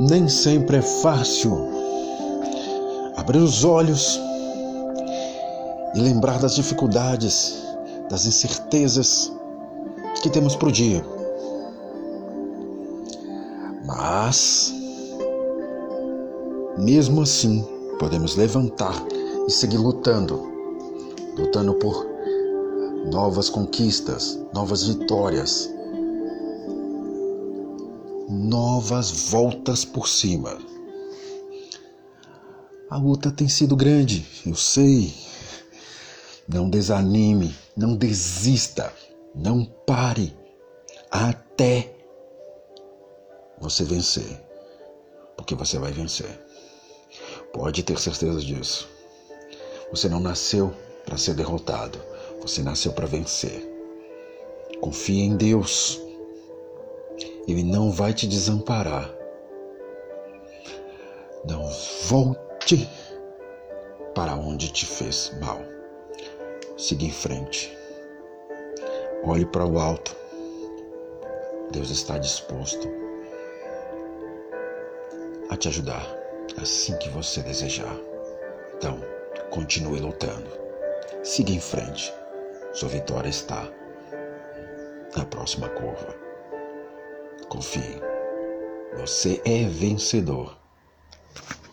Nem sempre é fácil abrir os olhos e lembrar das dificuldades, das incertezas que temos para o dia. Mas, mesmo assim, podemos levantar e seguir lutando lutando por novas conquistas, novas vitórias, novas voltas por cima. A luta tem sido grande, eu sei. Não desanime, não desista, não pare até você vencer, porque você vai vencer. Pode ter certeza disso. Você não nasceu para ser derrotado, você nasceu para vencer. Confie em Deus, Ele não vai te desamparar. Não volte para onde te fez mal. Siga em frente. Olhe para o alto. Deus está disposto a te ajudar assim que você desejar. Então, continue lutando. Siga em frente. Sua vitória está na próxima curva. Confie. Você é vencedor.